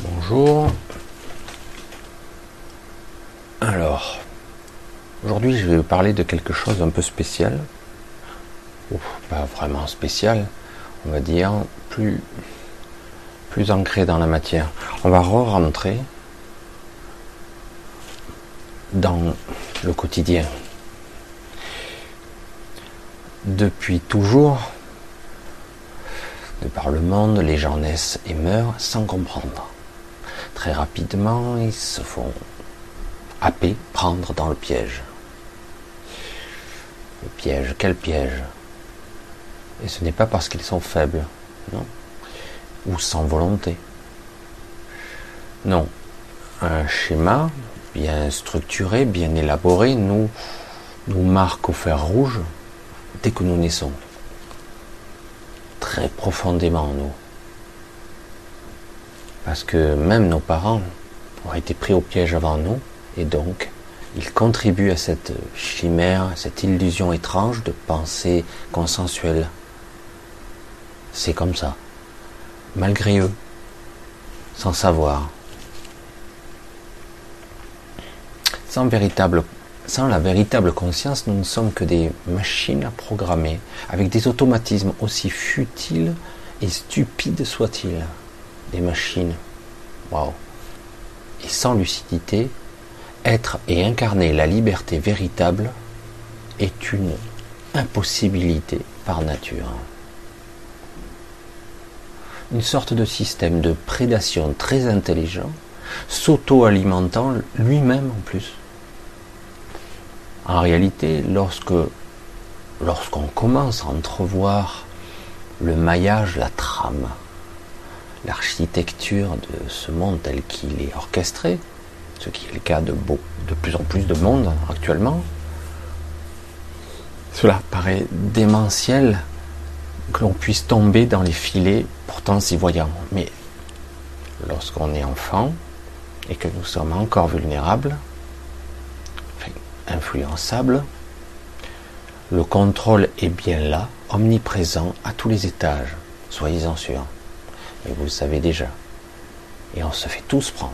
Bonjour. Alors, aujourd'hui je vais vous parler de quelque chose un peu spécial. pas vraiment spécial, on va dire plus, plus ancré dans la matière. On va re-rentrer dans le quotidien. Depuis toujours, de par le monde, les gens naissent et meurent sans comprendre. Rapidement, ils se font happer, prendre dans le piège. Le piège, quel piège? Et ce n'est pas parce qu'ils sont faibles, non? Ou sans volonté. Non. Un schéma bien structuré, bien élaboré, nous, nous marque au fer rouge dès que nous naissons. Très profondément, nous. Parce que même nos parents ont été pris au piège avant nous, et donc ils contribuent à cette chimère, cette illusion étrange de pensée consensuelle. C'est comme ça. Malgré eux, sans savoir. Sans, véritable, sans la véritable conscience, nous ne sommes que des machines à programmer, avec des automatismes aussi futiles et stupides soient-ils des machines. Waouh. Et sans lucidité, être et incarner la liberté véritable est une impossibilité par nature. Une sorte de système de prédation très intelligent, s'auto-alimentant lui-même en plus. En réalité, lorsque lorsqu'on commence à entrevoir le maillage, la trame, l'architecture de ce monde tel qu'il est orchestré, ce qui est le cas de, plus en plus de monde actuellement, cela paraît démentiel que l'on puisse tomber dans les filets pourtant si voyants. Mais lorsqu'on est enfant et que nous sommes encore vulnérables, influençables, le contrôle est bien là, omniprésent à tous les étages, soyez-en sûrs et vous le savez déjà. Et on se fait tous prendre.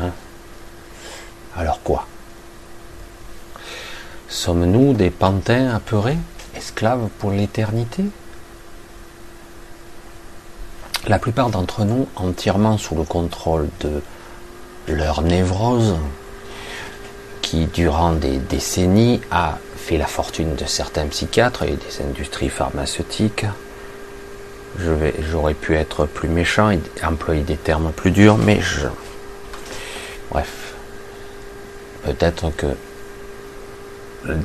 Hein? Alors quoi? Sommes-nous des pantins apeurés, esclaves pour l'éternité? La plupart d'entre nous, entièrement sous le contrôle de leur névrose, qui durant des décennies a fait la fortune de certains psychiatres et des industries pharmaceutiques, j'aurais pu être plus méchant et employer des termes plus durs, mais je, bref, peut-être que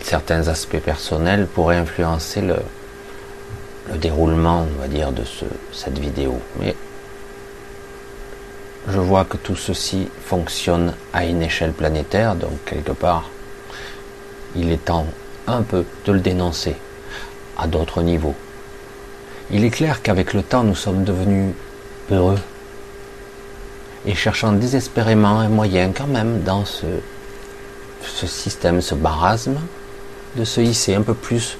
certains aspects personnels pourraient influencer le, le déroulement, on va dire, de ce, cette vidéo. Mais je vois que tout ceci fonctionne à une échelle planétaire, donc quelque part, il est temps un peu de le dénoncer à d'autres niveaux. Il est clair qu'avec le temps, nous sommes devenus heureux et cherchant désespérément un moyen quand même dans ce, système, ce barasme, de se hisser un peu plus,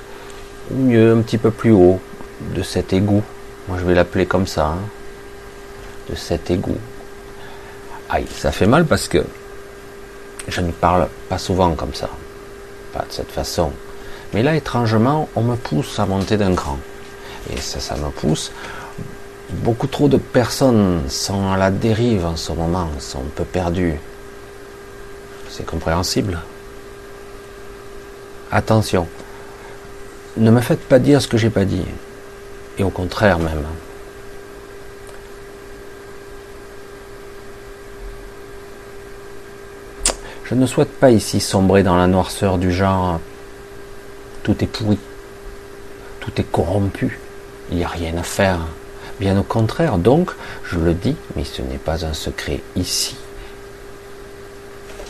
ou mieux, un petit peu plus haut de cet égout. Moi je vais l'appeler comme ça, hein. de cet égout. Aïe, ça fait mal parce que je ne parle pas souvent comme ça, pas de cette façon. Mais là, étrangement, on me pousse à monter d'un cran. Et ça, ça me pousse. Beaucoup trop de personnes sont à la dérive en ce moment, sont un peu perdues. C'est compréhensible. Attention, ne me faites pas dire ce que j'ai pas dit. Et au contraire même. Je ne souhaite pas ici sombrer dans la noirceur du genre tout est pourri, tout est corrompu, il n'y a rien à faire. Bien au contraire, donc, je le dis, mais ce n'est pas un secret ici,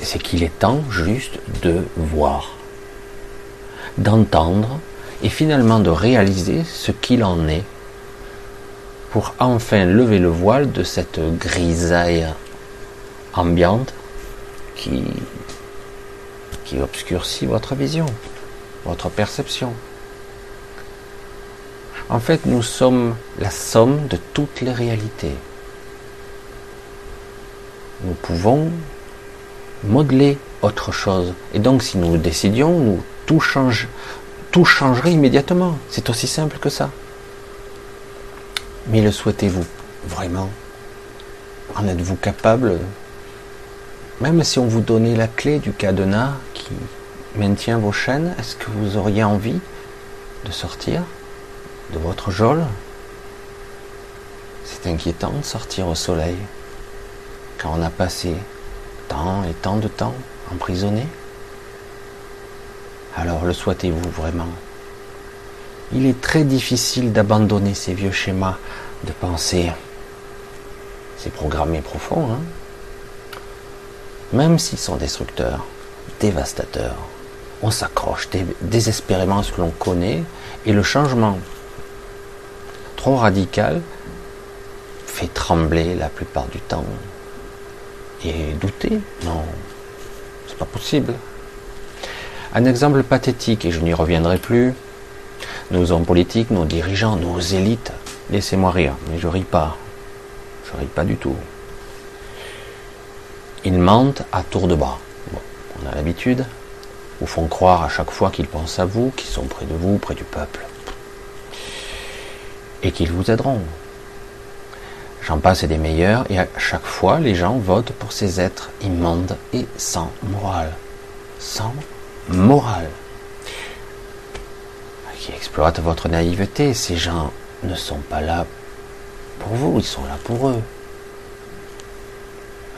c'est qu'il est temps juste de voir, d'entendre et finalement de réaliser ce qu'il en est pour enfin lever le voile de cette grisaille ambiante qui, qui obscurcit votre vision, votre perception. En fait, nous sommes la somme de toutes les réalités. nous pouvons modeler autre chose. Et donc, si nous décidions, tout change, tout changerait immédiatement. C'est aussi simple que ça. Mais le souhaitez-vous vraiment? En êtes-vous capable? Même si on vous donnait la clé du cadenas qui maintient vos chaînes, est-ce que vous auriez envie de sortir? De votre geôle C'est inquiétant de sortir au soleil quand on a passé tant et tant de temps emprisonné. Alors le souhaitez-vous vraiment? Il est très difficile d'abandonner ces vieux schémas de pensée. C'est programmé profond, hein? Même s'ils sont destructeurs, dévastateurs. On s'accroche désespérément à ce que l'on connaît et le changement trop radical fait trembler la plupart du temps et douter. Non, c'est pas possible. Un exemple pathétique, et je n'y reviendrai plus, nos hommes politiques, nos dirigeants, nos élites, laissez-moi rire, mais je ris pas. Je ris pas du tout. Ils mentent à tour de bras. on a l'habitude. Vous font croire à chaque fois qu'ils pensent à vous, qu'ils sont près de vous, près du peuple. Et qu'ils vous aideront. J'en passe des meilleurs, et à chaque fois, les gens votent pour ces êtres immondes et sans morale. Sans morale qui exploite votre naïveté. Ces gens ne sont pas là pour vous, ils sont là pour eux.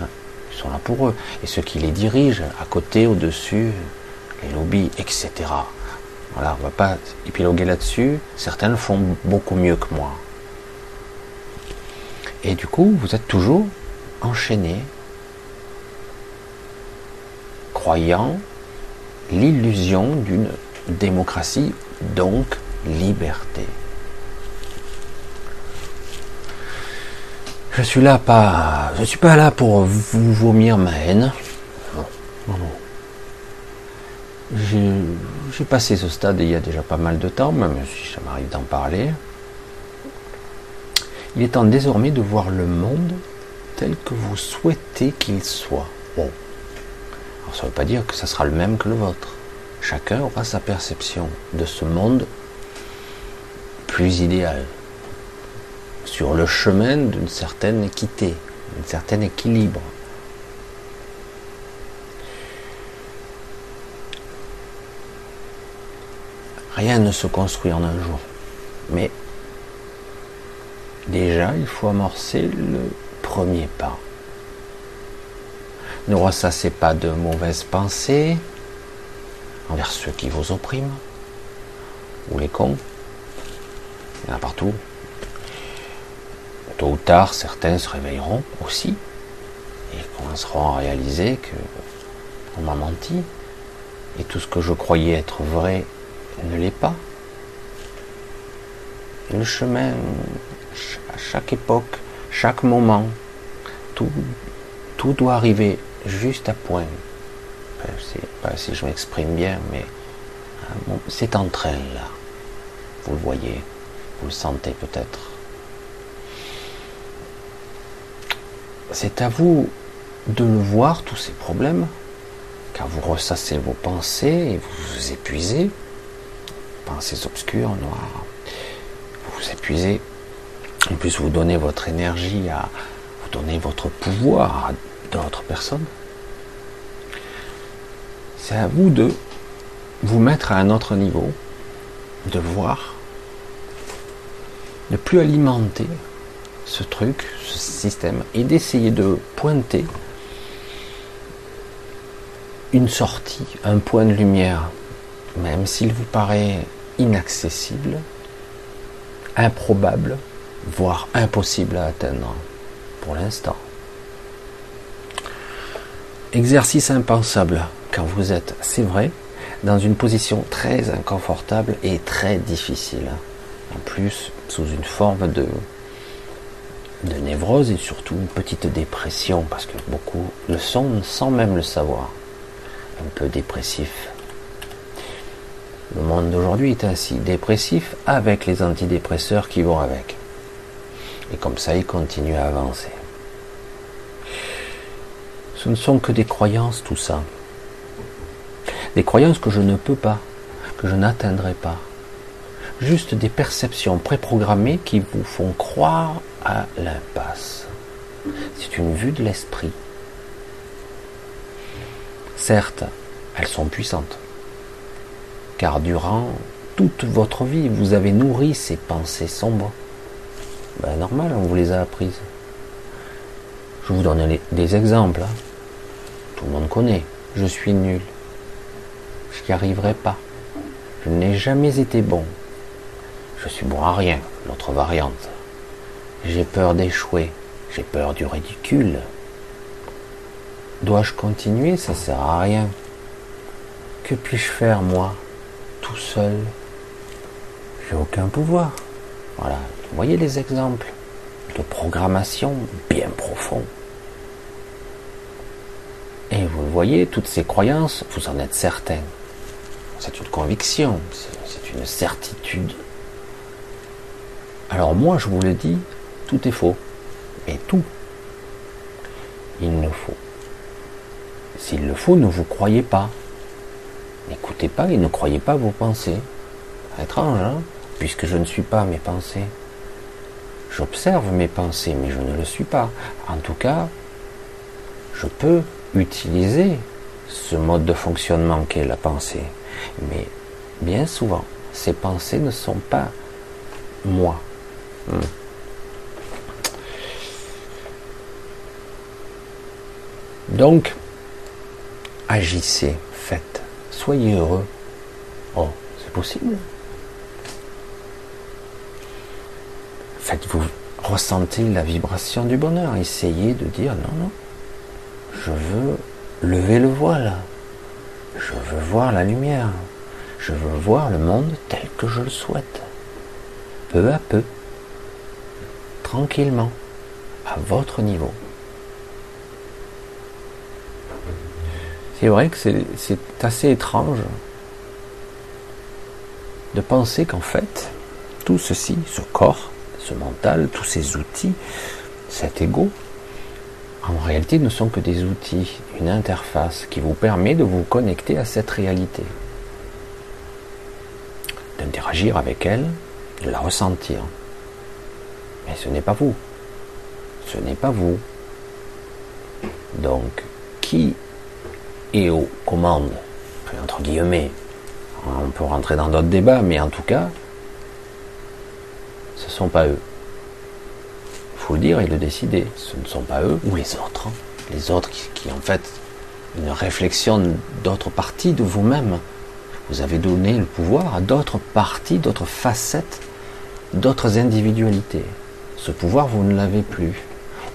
Hein, ils sont là pour eux. Et ceux qui les dirigent, à côté, au-dessus, les lobbies, etc. Voilà, on va pas épiloguer là-dessus. Certains le font beaucoup mieux que moi. Et du coup, vous êtes toujours enchaîné, croyant l'illusion d'une démocratie, donc liberté. Je suis là pas, je suis pas là pour vous vomir ma haine. J'ai passé ce stade il y a déjà pas mal de temps, même si ça m'arrive d'en parler. Il est temps désormais de voir le monde tel que vous souhaitez qu'il soit. Bon, ça ne veut pas dire que ça sera le même que le vôtre. Chacun aura sa perception de ce monde plus idéal, sur le chemin d'une certaine équité, d'un certain équilibre. Rien ne se construit en un jour, mais déjà il faut amorcer le premier pas. Ne ressassez pas de mauvaises pensées envers ceux qui vous oppriment, ou les cons. Il y en a partout. Tôt ou tard, certains se réveilleront aussi et commenceront à réaliser que on m'a menti et tout ce que je croyais être vrai ne l'est pas. le chemin, à chaque époque, chaque moment, tout, tout doit arriver juste à point. Je ne sais pas si je m'exprime bien, mais euh, c'est en train là. Vous le voyez, vous le sentez peut-être. C'est à vous de le voir, tous ces problèmes, car vous ressassez vos pensées et vous vous épuisez. Pensées obscures, noires. Vous vous épuisez. En plus, vous donnez votre énergie à. Vous donnez votre pouvoir à d'autres personnes. C'est à vous de vous mettre à un autre niveau, de voir, de plus alimenter ce truc, ce système, et d'essayer de pointer une sortie, un point de lumière, même s'il vous paraît inaccessible, improbable, voire impossible à atteindre pour l'instant. Exercice impensable quand vous êtes, c'est vrai, dans une position très inconfortable et très difficile. En plus, sous une forme de, de névrose et surtout une petite dépression, parce que beaucoup le sont sans même le savoir. Un peu dépressif. Le monde d'aujourd'hui est ainsi dépressif avec les antidépresseurs qui vont avec. Et comme ça, il continue à avancer. Ce ne sont que des croyances, tout ça. Des croyances que je ne peux pas, que je n'atteindrai pas. Juste des perceptions préprogrammées qui vous font croire à l'impasse. C'est une vue de l'esprit. Certes, elles sont puissantes. Car durant toute votre vie, vous avez nourri ces pensées sombres. Ben normal, on vous les a apprises. Je vous donne des exemples. Hein. Tout le monde connaît. Je suis nul. Je n'y arriverai pas. Je n'ai jamais été bon. Je suis bon à rien, l'autre variante. J'ai peur d'échouer. J'ai peur du ridicule. Dois-je continuer? Ça sert à rien. Que puis-je faire moi, tout seul J'ai aucun pouvoir. Voilà. Vous voyez les exemples de programmation bien profonds. Et vous le voyez, toutes ces croyances, vous en êtes certain. C'est une conviction, c'est une certitude. Alors moi, je vous le dis, tout est faux. Et tout. Il ne faut. S'il le faut, ne vous croyez pas. N'écoutez pas et ne croyez pas vos pensées. Étrange, hein? Puisque je ne suis pas mes pensées. J'observe mes pensées, mais je ne le suis pas. En tout cas, je peux utiliser ce mode de fonctionnement qu'est la pensée. Mais bien souvent, ces pensées ne sont pas moi. Hmm. Donc, agissez, faites, soyez heureux. Oh, c'est possible. Faites-vous ressentir la vibration du bonheur. Essayez de dire non, non, je veux lever le voile. Je veux voir la lumière. Je veux voir le monde tel que je le souhaite. Peu à peu. Tranquillement. À votre niveau. C'est vrai que c'est assez étrange de penser qu'en fait, tout ceci, ce corps, ce mental, tous ces outils, cet ego, en réalité ne sont que des outils, une interface qui vous permet de vous connecter à cette réalité, d'interagir avec elle, de la ressentir. Mais ce n'est pas vous. Ce n'est pas vous. Donc, qui est aux commandes Entre guillemets. On peut rentrer dans d'autres débats, mais en tout cas, ce ne sont pas eux faut le dire et le décider. Ce ne sont pas eux ou les autres. Hein. Les autres qui, en fait une réflexion d'autres parties de vous-même. Vous avez donné le pouvoir à d'autres parties, d'autres facettes, d'autres individualités. Ce pouvoir, vous ne l'avez plus.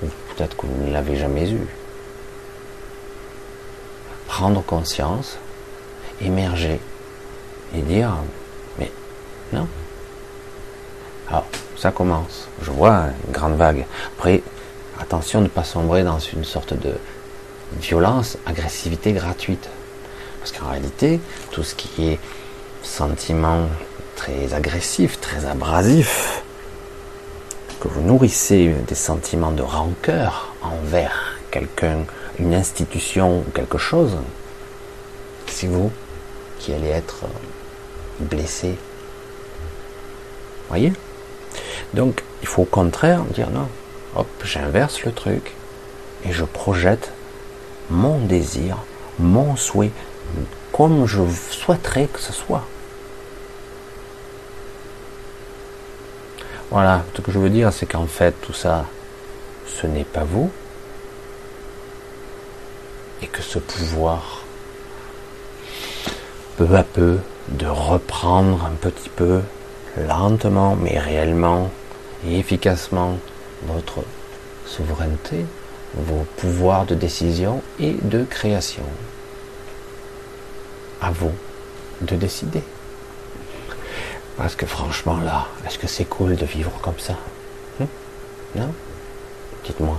Ou peut-être que vous ne l'avez jamais eu. Prendre conscience, émerger et dire, mais non. Alors, ça commence. Je vois une grande vague. Après, attention de ne pas sombrer dans une sorte de violence, agressivité gratuite. Parce qu'en réalité, tout ce qui est sentiment très agressif, très abrasif, que vous nourrissez des sentiments de rancœur envers quelqu'un, une institution ou quelque chose, c'est vous qui allez être blessé. Voyez? Donc, il faut au contraire dire non. Hop, j'inverse le truc et je projette mon désir, mon souhait, comme je souhaiterais que ce soit. Voilà, ce que je veux dire, c'est qu'en fait, tout ça, ce n'est pas vous. Et que ce pouvoir, peu à peu, de reprendre un petit peu lentement mais réellement et efficacement votre souveraineté, vos pouvoirs de décision et de création. À vous de décider. Parce que franchement là, est-ce que c'est cool de vivre comme ça? Hein Non? Dites-moi.